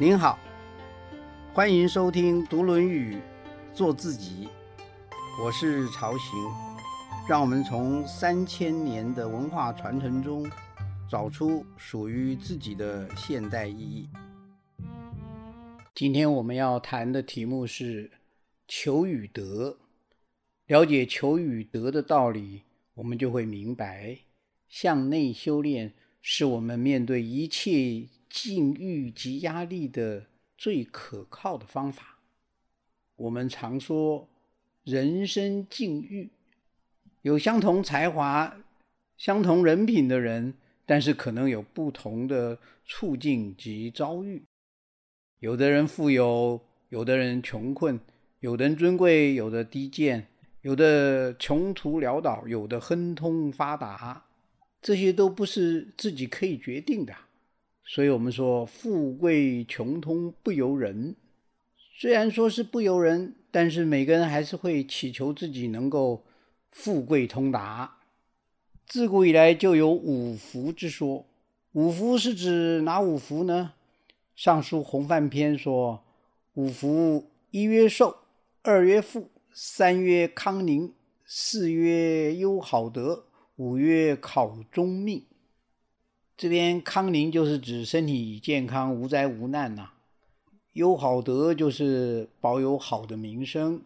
您好，欢迎收听读《论语》，做自己。我是曹行，让我们从三千年的文化传承中，找出属于自己的现代意义。今天我们要谈的题目是求与得。了解求与得的道理，我们就会明白，向内修炼是我们面对一切境遇及压力的最可靠的方法。我们常说，人生境遇，有相同才华、相同人品的人，但是可能有不同的处境及遭遇。有的人富有，有的人穷困，有的人尊贵，有的低贱。有的穷途潦倒，有的亨通发达，这些都不是自己可以决定的。所以，我们说富贵穷通不由人。虽然说是不由人，但是每个人还是会祈求自己能够富贵通达。自古以来就有五福之说。五福是指哪五福呢？《尚书洪范篇》说：“五福，一曰寿，二曰富。”三曰康宁，四曰优好德，五曰考中命。这边康宁就是指身体健康、无灾无难呐；优好德就是保有好的名声；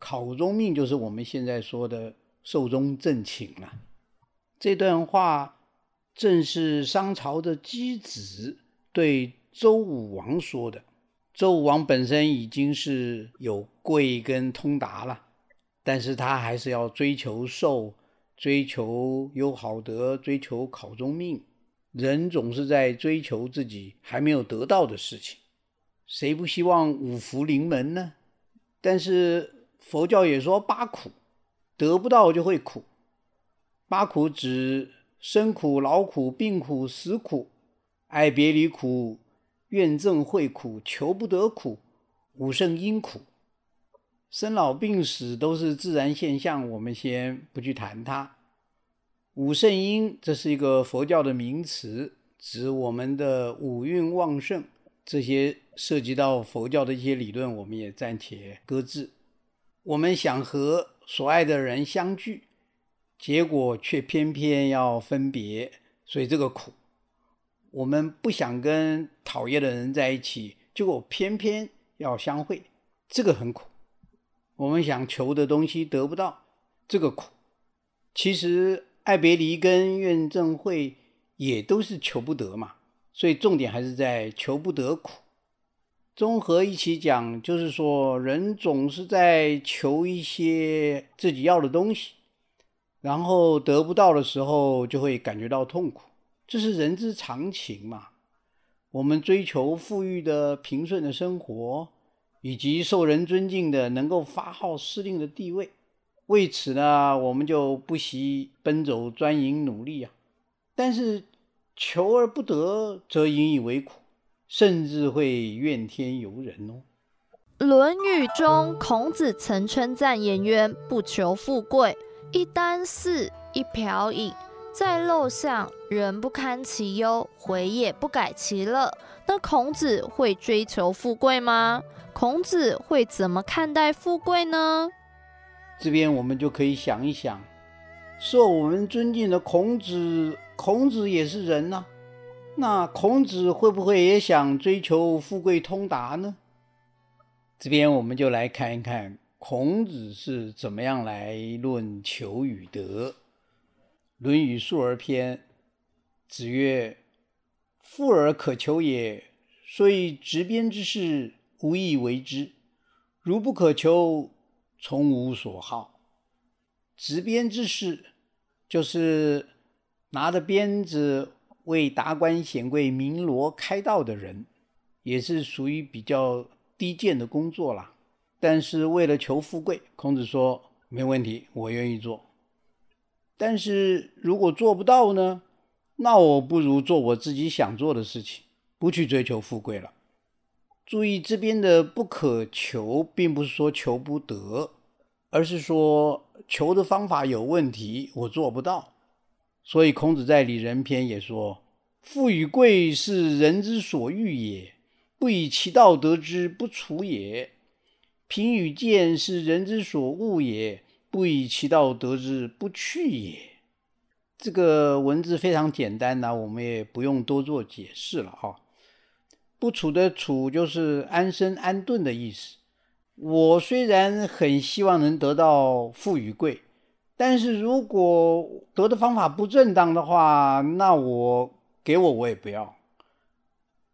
考中命就是我们现在说的寿终正寝了。这段话正是商朝的箕子对周武王说的。周武王本身已经是有贵跟通达了，但是他还是要追求寿，追求有好德，追求考中命。人总是在追求自己还没有得到的事情，谁不希望五福临门呢？但是佛教也说八苦，得不到就会苦。八苦指生苦、劳苦、病苦、死苦、爱别离苦。怨憎会苦，求不得苦，五圣因苦，生老病死都是自然现象，我们先不去谈它。五圣因，这是一个佛教的名词，指我们的五蕴旺盛。这些涉及到佛教的一些理论，我们也暂且搁置。我们想和所爱的人相聚，结果却偏偏要分别，所以这个苦。我们不想跟讨厌的人在一起，结果偏偏要相会，这个很苦。我们想求的东西得不到，这个苦。其实爱别离跟怨憎会也都是求不得嘛，所以重点还是在求不得苦。综合一起讲，就是说人总是在求一些自己要的东西，然后得不到的时候就会感觉到痛苦。这是人之常情嘛？我们追求富裕的、平顺的生活，以及受人尊敬的、能够发号施令的地位，为此呢，我们就不惜奔走钻营努力啊。但是求而不得，则引以为苦，甚至会怨天尤人哦。《论语》中，孔子曾称赞颜渊不求富贵，一箪食，一瓢饮。在陋巷，人不堪其忧，回也不改其乐。那孔子会追求富贵吗？孔子会怎么看待富贵呢？这边我们就可以想一想，受我们尊敬的孔子，孔子也是人呐。那孔子会不会也想追求富贵通达呢？这边我们就来看一看孔子是怎么样来论求与得。《论语·述而篇》子曰：“富而可求也，所以执鞭之事，无以为之。如不可求，从无所好。执鞭之事，就是拿着鞭子为达官显贵鸣锣开道的人，也是属于比较低贱的工作啦。但是为了求富贵，孔子说没问题，我愿意做。”但是如果做不到呢？那我不如做我自己想做的事情，不去追求富贵了。注意这边的不可求，并不是说求不得，而是说求的方法有问题，我做不到。所以孔子在《里仁篇》也说：“富与贵是人之所欲也，不以其道得之，不处也；贫与贱是人之所恶也，不以其道得之，不去也。这个文字非常简单呐，我们也不用多做解释了哈。不处的处就是安身安顿的意思。我虽然很希望能得到富与贵，但是如果得的方法不正当的话，那我给我我也不要。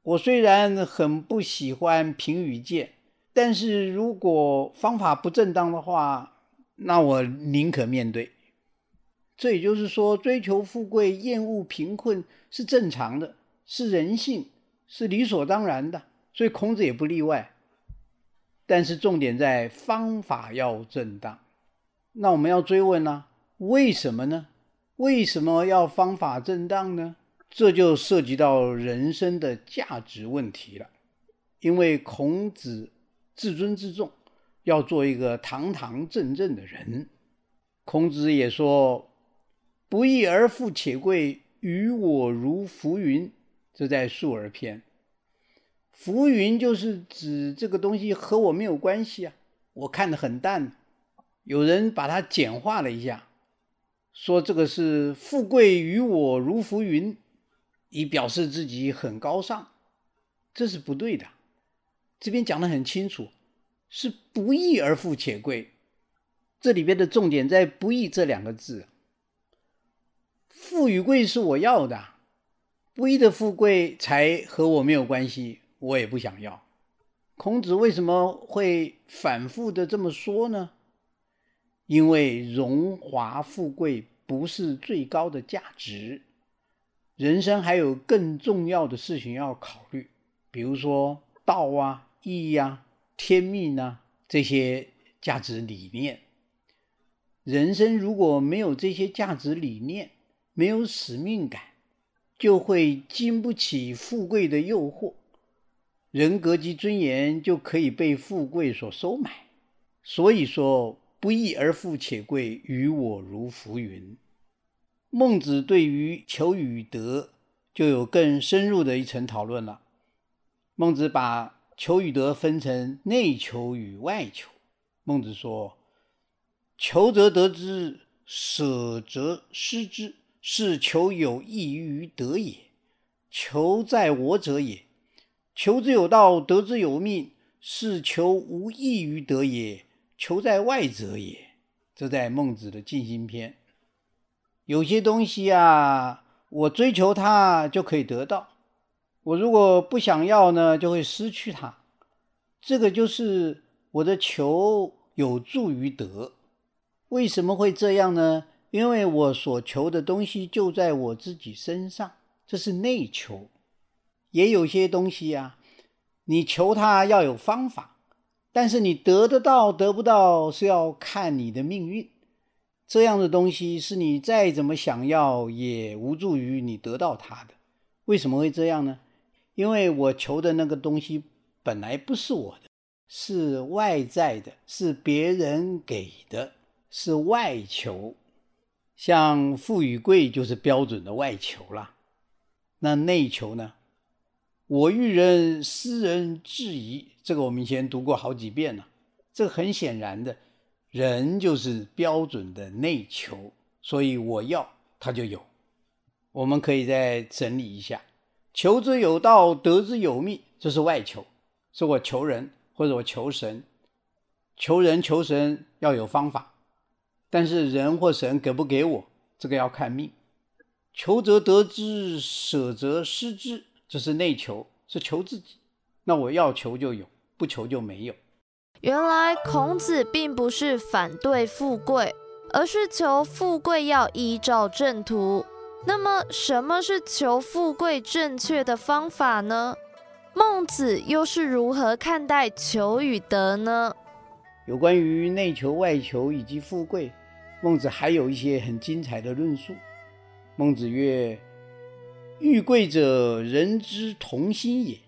我虽然很不喜欢贫与贱，但是如果方法不正当的话，那我宁可面对。这也就是说，追求富贵、厌恶贫困是正常的，是人性，是理所当然的。所以孔子也不例外。但是重点在方法要正当。那我们要追问呢？为什么呢？为什么要方法正当呢？这就涉及到人生的价值问题了。因为孔子自尊自重，要做一个堂堂正正的人。孔子也说。不义而富且贵，于我如浮云。这在《述而》篇。浮云就是指这个东西和我没有关系啊，我看得很淡。有人把它简化了一下，说这个是富贵于我如浮云，以表示自己很高尚。这是不对的。这边讲得很清楚，是不义而富且贵。这里边的重点在“不义”这两个字。富与贵是我要的，不义的富贵才和我没有关系，我也不想要。孔子为什么会反复的这么说呢？因为荣华富贵不是最高的价值，人生还有更重要的事情要考虑，比如说道啊、义呀、天命啊这些价值理念。人生如果没有这些价值理念，没有使命感，就会经不起富贵的诱惑，人格及尊严就可以被富贵所收买。所以说，不义而富且贵，于我如浮云。孟子对于求与得就有更深入的一层讨论了。孟子把求与得分成内求与外求。孟子说：“求则得之，舍则失之。”是求有益于德也，求在我者也；求之有道，得之有命，是求无益于德也，求在外者也。这在孟子的尽心篇。有些东西啊，我追求它就可以得到；我如果不想要呢，就会失去它。这个就是我的求有助于得。为什么会这样呢？因为我所求的东西就在我自己身上，这是内求。也有些东西呀，你求它要有方法，但是你得得到得不到是要看你的命运。这样的东西是你再怎么想要也无助于你得到它的。为什么会这样呢？因为我求的那个东西本来不是我的，是外在的，是别人给的，是外求。像富与贵就是标准的外求了，那内求呢？我欲人斯人质疑，这个我们以前读过好几遍了。这很显然的，人就是标准的内求，所以我要他就有。我们可以再整理一下：求之有道，得之有命，这是外求，是我求人或者我求神，求人求神要有方法。但是人或神给不给我，这个要看命。求则得之，舍则失之，这是内求，是求自己。那我要求就有，不求就没有。原来孔子并不是反对富贵，而是求富贵要依照正途。那么什么是求富贵正确的方法呢？孟子又是如何看待求与得呢？有关于内求、外求以及富贵。孟子还有一些很精彩的论述。孟子曰：“欲贵者，人之同心也；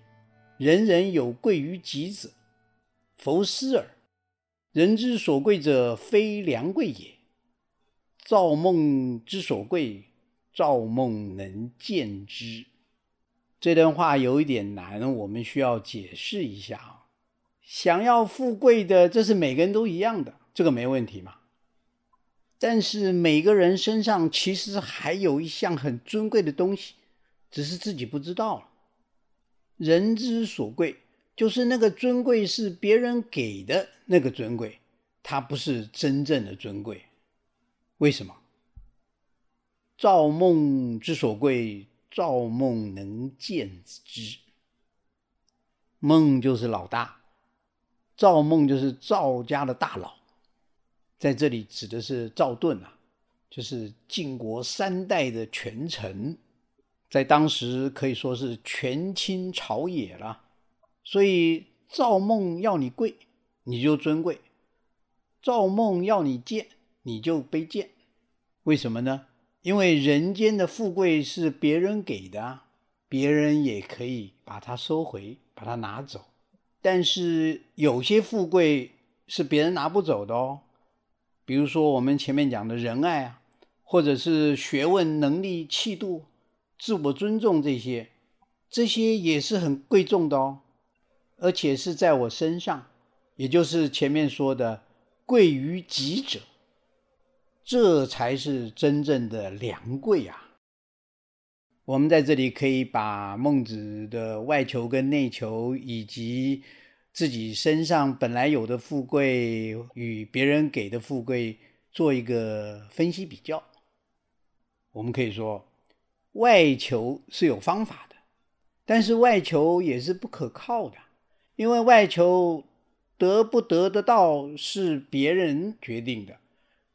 人人有贵于己者，弗思耳。人之所贵者，非良贵也。造梦之所贵，造梦能见之。”这段话有一点难，我们需要解释一下啊。想要富贵的，这是每个人都一样的，这个没问题嘛。但是每个人身上其实还有一项很尊贵的东西，只是自己不知道了。人之所贵，就是那个尊贵是别人给的那个尊贵，它不是真正的尊贵。为什么？造梦之所贵，造梦能见之。梦就是老大，造梦就是赵家的大佬。在这里指的是赵盾啊，就是晋国三代的权臣，在当时可以说是权倾朝野了。所以赵梦要你贵，你就尊贵；赵梦要你贱，你就卑贱。为什么呢？因为人间的富贵是别人给的，别人也可以把它收回，把它拿走。但是有些富贵是别人拿不走的哦。比如说我们前面讲的仁爱啊，或者是学问、能力、气度、自我尊重这些，这些也是很贵重的哦，而且是在我身上，也就是前面说的贵于己者，这才是真正的良贵啊。我们在这里可以把孟子的外求跟内求以及。自己身上本来有的富贵与别人给的富贵做一个分析比较，我们可以说，外求是有方法的，但是外求也是不可靠的，因为外求得不得得到是别人决定的，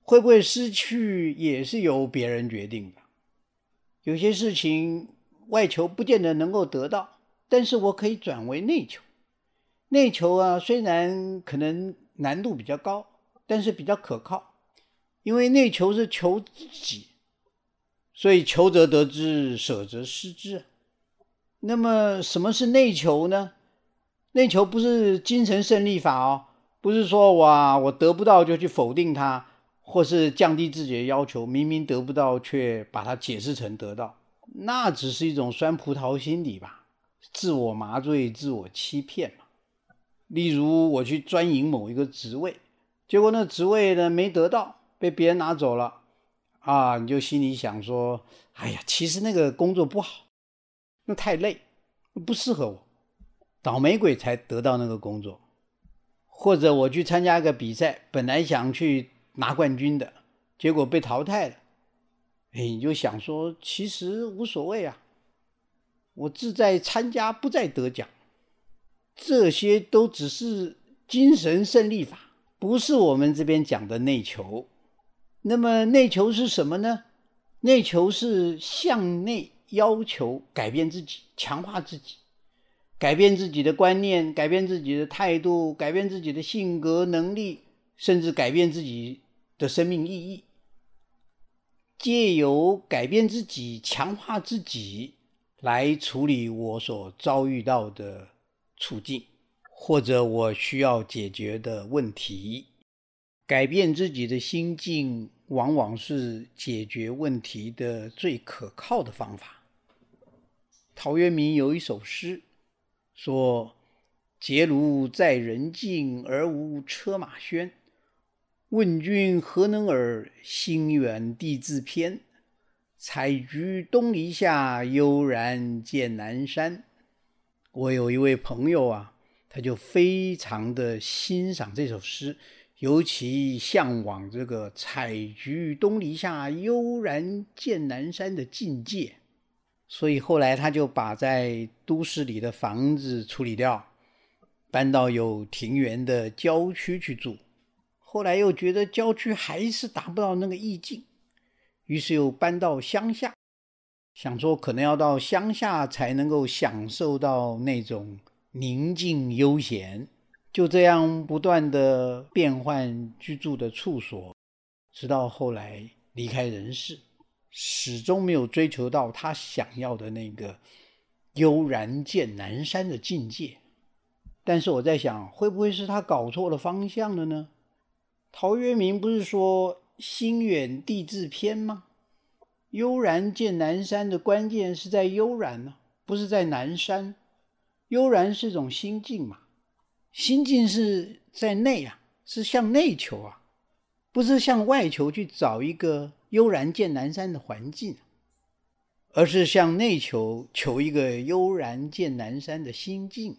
会不会失去也是由别人决定的。有些事情外求不见得能够得到，但是我可以转为内求。内求啊，虽然可能难度比较高，但是比较可靠，因为内求是求自己，所以求则得之，舍则失之。那么什么是内求呢？内求不是精神胜利法哦，不是说哇我得不到就去否定它，或是降低自己的要求，明明得不到却把它解释成得到，那只是一种酸葡萄心理吧，自我麻醉、自我欺骗嘛。例如，我去专营某一个职位，结果那职位呢没得到，被别人拿走了，啊，你就心里想说：“哎呀，其实那个工作不好，那太累，不适合我，倒霉鬼才得到那个工作。”或者我去参加个比赛，本来想去拿冠军的，结果被淘汰了，哎，你就想说：“其实无所谓啊，我志在参加，不在得奖。”这些都只是精神胜利法，不是我们这边讲的内求。那么内求是什么呢？内求是向内要求改变自己，强化自己，改变自己的观念，改变自己的态度，改变自己的性格、能力，甚至改变自己的生命意义。借由改变自己、强化自己，来处理我所遭遇到的。处境，或者我需要解决的问题，改变自己的心境，往往是解决问题的最可靠的方法。陶渊明有一首诗，说：“结庐在人境，而无车马喧。问君何能尔？心远地自偏。采菊东篱下，悠然见南山。”我有一位朋友啊，他就非常的欣赏这首诗，尤其向往这个“采菊东篱下，悠然见南山”的境界，所以后来他就把在都市里的房子处理掉，搬到有庭园的郊区去住。后来又觉得郊区还是达不到那个意境，于是又搬到乡下。想说，可能要到乡下才能够享受到那种宁静悠闲，就这样不断的变换居住的处所，直到后来离开人世，始终没有追求到他想要的那个悠然见南山的境界。但是我在想，会不会是他搞错了方向了呢？陶渊明不是说“心远地自偏”吗？悠然见南山的关键是在悠然呢。不是在南山。悠然是一种心境嘛，心境是在内啊，是向内求啊，不是向外求去找一个悠然见南山的环境，而是向内求，求一个悠然见南山的心境。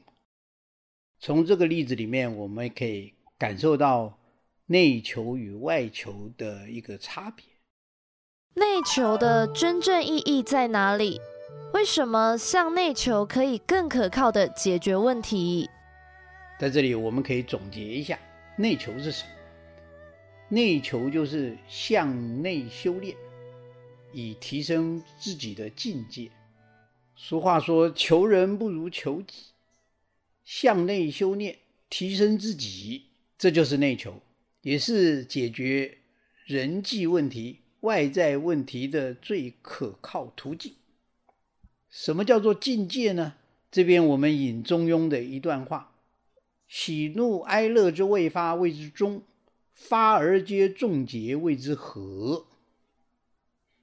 从这个例子里面，我们可以感受到内求与外求的一个差别。内求的真正意义在哪里？为什么向内求可以更可靠的解决问题？在这里，我们可以总结一下，内求是什么？内求就是向内修炼，以提升自己的境界。俗话说：“求人不如求己。”向内修炼，提升自己，这就是内求，也是解决人际问题、外在问题的最可靠途径。什么叫做境界呢？这边我们引中庸的一段话：“喜怒哀乐之未发，谓之中；发而皆众结，谓之和。”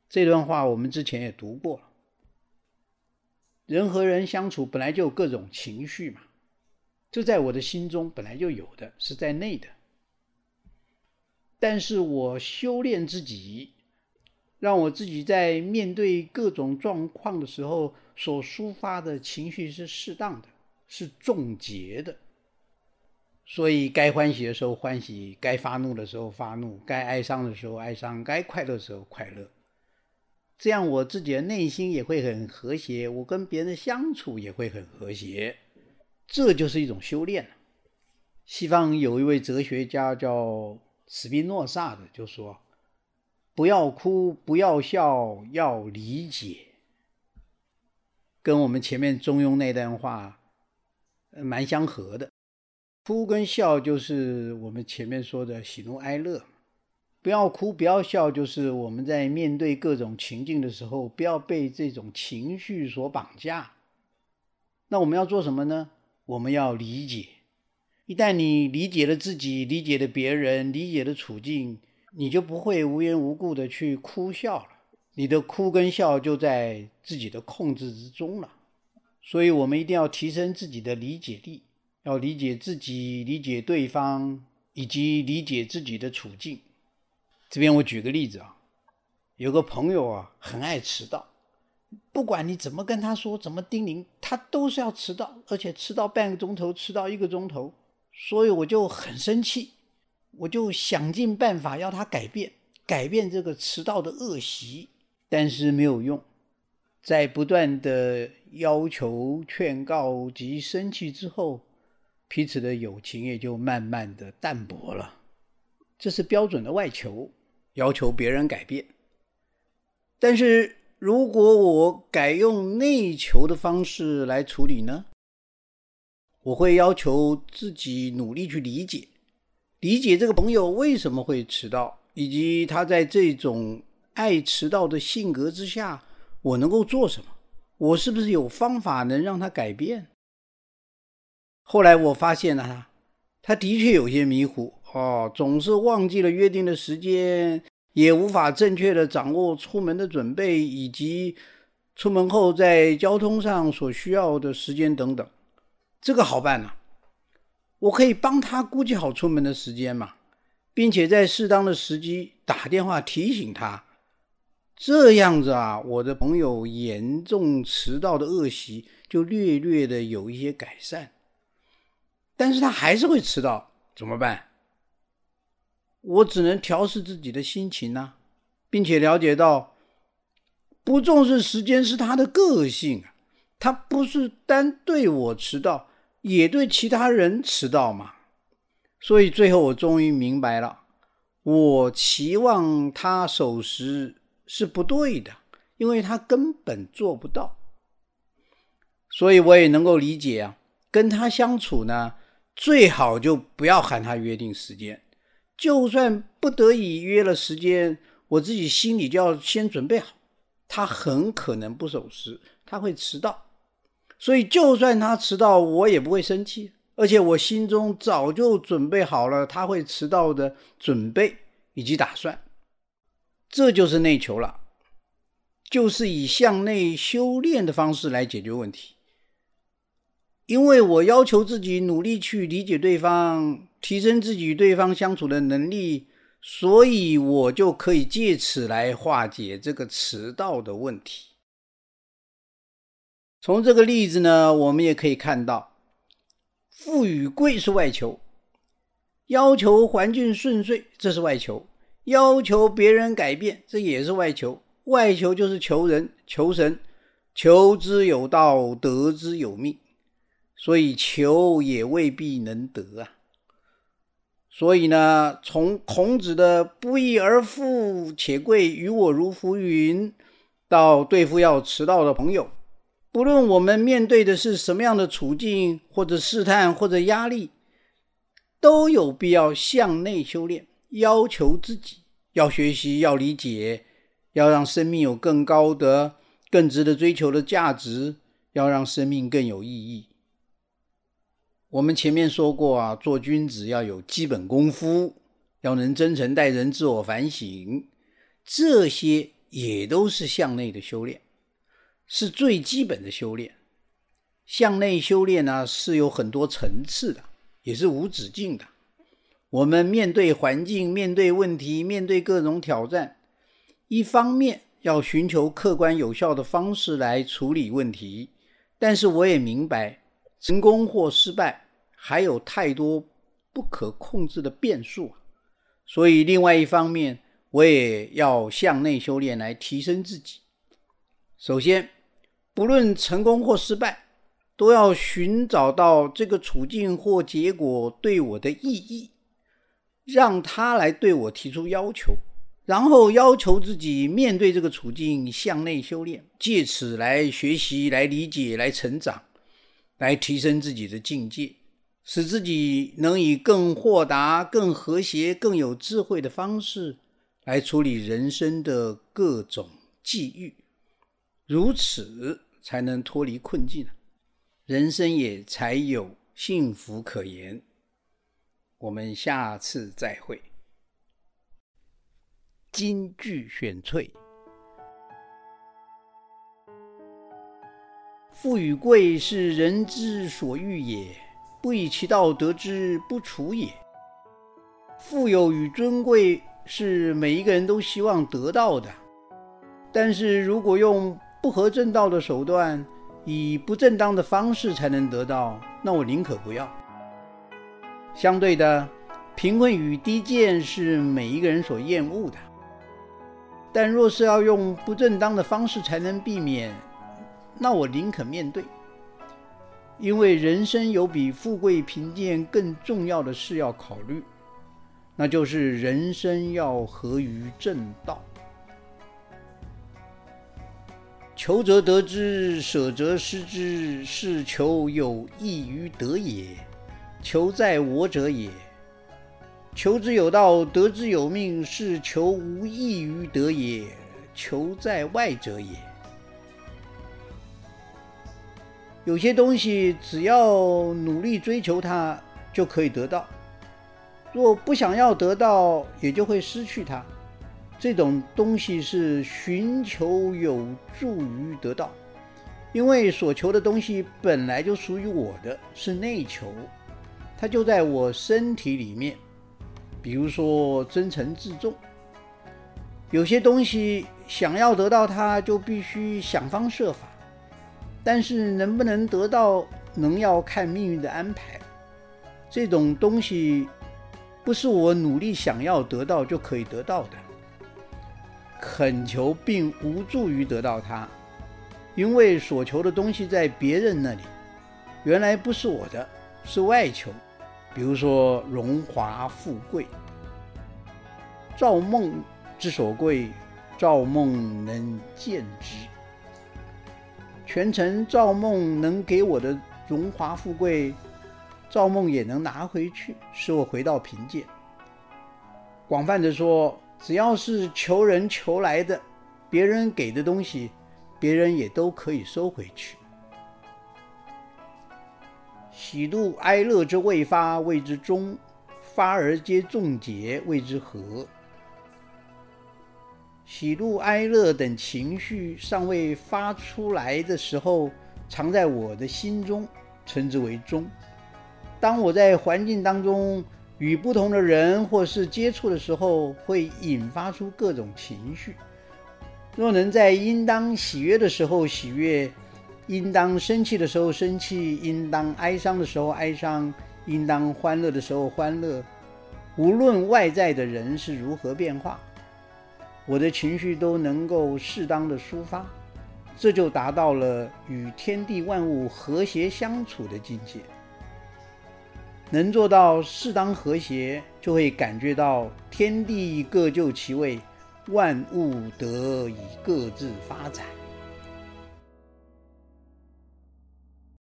这段话我们之前也读过。人和人相处本来就各种情绪嘛，这在我的心中本来就有的，是在内的。但是我修炼自己，让我自己在面对各种状况的时候。所抒发的情绪是适当的，是重结的，所以该欢喜的时候欢喜，该发怒的时候发怒，该哀伤的时候哀伤，该快乐的时候快乐。这样我自己的内心也会很和谐，我跟别人相处也会很和谐，这就是一种修炼。西方有一位哲学家叫斯宾诺萨的，就说：“不要哭，不要笑，要理解。”跟我们前面中庸那段话蛮相合的，哭跟笑就是我们前面说的喜怒哀乐，不要哭不要笑，就是我们在面对各种情境的时候，不要被这种情绪所绑架。那我们要做什么呢？我们要理解。一旦你理解了自己，理解了别人，理解了处境，你就不会无缘无故的去哭笑了。你的哭跟笑就在自己的控制之中了，所以我们一定要提升自己的理解力，要理解自己、理解对方以及理解自己的处境。这边我举个例子啊，有个朋友啊，很爱迟到，不管你怎么跟他说、怎么叮咛，他都是要迟到，而且迟到半个钟头、迟到一个钟头，所以我就很生气，我就想尽办法要他改变，改变这个迟到的恶习。但是没有用，在不断的要求、劝告及生气之后，彼此的友情也就慢慢的淡薄了。这是标准的外求，要求别人改变。但是如果我改用内求的方式来处理呢？我会要求自己努力去理解，理解这个朋友为什么会迟到，以及他在这种。爱迟到的性格之下，我能够做什么？我是不是有方法能让他改变？后来我发现了他，他的确有些迷糊哦，总是忘记了约定的时间，也无法正确的掌握出门的准备以及出门后在交通上所需要的时间等等。这个好办呐，我可以帮他估计好出门的时间嘛，并且在适当的时机打电话提醒他。这样子啊，我的朋友严重迟到的恶习就略略的有一些改善，但是他还是会迟到，怎么办？我只能调试自己的心情呐，并且了解到，不重视时间是他的个性啊，他不是单对我迟到，也对其他人迟到嘛。所以最后我终于明白了，我期望他守时。是不对的，因为他根本做不到，所以我也能够理解啊。跟他相处呢，最好就不要喊他约定时间，就算不得已约了时间，我自己心里就要先准备好，他很可能不守时，他会迟到，所以就算他迟到，我也不会生气，而且我心中早就准备好了他会迟到的准备以及打算。这就是内求了。就是以向内修炼的方式来解决问题。因为我要求自己努力去理解对方，提升自己与对方相处的能力，所以我就可以借此来化解这个迟到的问题。从这个例子呢，我们也可以看到，富与贵是外求，要求环境顺遂，这是外求；要求别人改变，这也是外求。外求就是求人、求神，求之有道，得之有命。所以求也未必能得啊！所以呢，从孔子的“不义而富且贵，于我如浮云”，到对付要迟到的朋友，不论我们面对的是什么样的处境，或者试探，或者压力，都有必要向内修炼，要求自己要学习，要理解，要让生命有更高的、更值得追求的价值，要让生命更有意义。我们前面说过啊，做君子要有基本功夫，要能真诚待人，自我反省，这些也都是向内的修炼，是最基本的修炼。向内修炼呢，是有很多层次的，也是无止境的。我们面对环境、面对问题、面对各种挑战，一方面要寻求客观有效的方式来处理问题，但是我也明白，成功或失败。还有太多不可控制的变数，所以另外一方面，我也要向内修炼来提升自己。首先，不论成功或失败，都要寻找到这个处境或结果对我的意义，让他来对我提出要求，然后要求自己面对这个处境向内修炼，借此来学习、来理解、来成长、来提升自己的境界。使自己能以更豁达、更和谐、更有智慧的方式来处理人生的各种际遇，如此才能脱离困境，人生也才有幸福可言。我们下次再会。金句选粹：富与贵是人之所欲也。不以其道得之，不处也。富有与尊贵是每一个人都希望得到的，但是如果用不合正道的手段，以不正当的方式才能得到，那我宁可不要。相对的，贫困与低贱是每一个人所厌恶的，但若是要用不正当的方式才能避免，那我宁可面对。因为人生有比富贵贫贱更重要的事要考虑，那就是人生要合于正道。求则得之，舍则失之，是求有益于得也。求在我者也。求之有道，得之有命，是求无益于得也。求在外者也。有些东西只要努力追求它，就可以得到；若不想要得到，也就会失去它。这种东西是寻求有助于得到，因为所求的东西本来就属于我的，是内求，它就在我身体里面。比如说真诚自重，有些东西想要得到它，就必须想方设法。但是能不能得到，能要看命运的安排。这种东西不是我努力想要得到就可以得到的。恳求并无助于得到它，因为所求的东西在别人那里，原来不是我的，是外求。比如说荣华富贵，造梦之所贵，造梦能见之。全程造梦能给我的荣华富贵，造梦也能拿回去，使我回到贫贱。广泛的说，只要是求人求来的，别人给的东西，别人也都可以收回去。喜怒哀乐之未发，谓之中；发而皆众结，谓之和。喜怒哀乐等情绪尚未发出来的时候，藏在我的心中，称之为中。当我在环境当中与不同的人或是接触的时候，会引发出各种情绪。若能在应当喜悦的时候喜悦，应当生气的时候生气，应当哀伤的时候哀伤，应当欢乐的时候欢乐。无论外在的人是如何变化，我的情绪都能够适当的抒发，这就达到了与天地万物和谐相处的境界。能做到适当和谐，就会感觉到天地各就其位，万物得以各自发展。